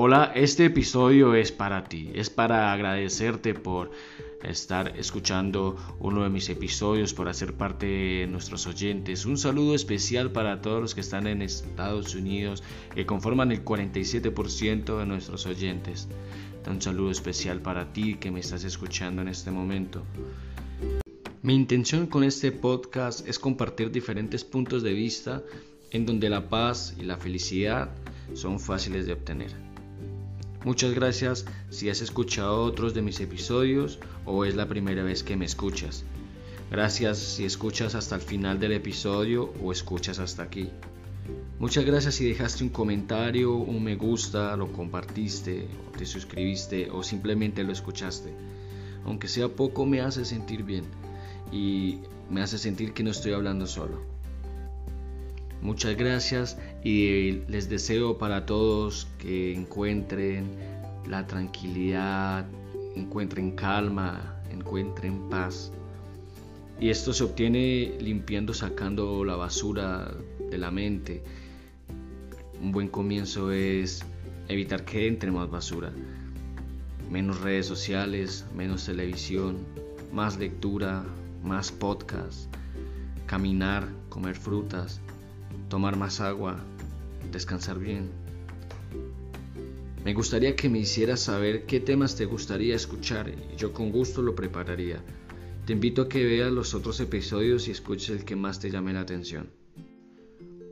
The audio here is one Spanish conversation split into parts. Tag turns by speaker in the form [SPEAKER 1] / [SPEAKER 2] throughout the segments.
[SPEAKER 1] Hola, este episodio es para ti, es para agradecerte por estar escuchando uno de mis episodios, por hacer parte de nuestros oyentes. Un saludo especial para todos los que están en Estados Unidos, que conforman el 47% de nuestros oyentes. Un saludo especial para ti que me estás escuchando en este momento. Mi intención con este podcast es compartir diferentes puntos de vista en donde la paz y la felicidad son fáciles de obtener. Muchas gracias si has escuchado otros de mis episodios o es la primera vez que me escuchas. Gracias si escuchas hasta el final del episodio o escuchas hasta aquí. Muchas gracias si dejaste un comentario, un me gusta, lo compartiste, te suscribiste o simplemente lo escuchaste. Aunque sea poco me hace sentir bien y me hace sentir que no estoy hablando solo. Muchas gracias y les deseo para todos que encuentren la tranquilidad, encuentren calma, encuentren paz. Y esto se obtiene limpiando, sacando la basura de la mente. Un buen comienzo es evitar que entre más basura. Menos redes sociales, menos televisión, más lectura, más podcast, caminar, comer frutas, tomar más agua, descansar bien. Me gustaría que me hicieras saber qué temas te gustaría escuchar y yo con gusto lo prepararía. Te invito a que veas los otros episodios y escuches el que más te llame la atención.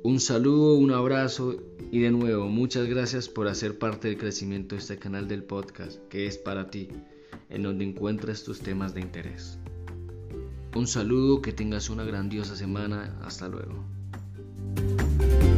[SPEAKER 1] Un saludo, un abrazo y de nuevo muchas gracias por hacer parte del crecimiento de este canal del podcast que es para ti, en donde encuentras tus temas de interés. Un saludo, que tengas una grandiosa semana, hasta luego. thank you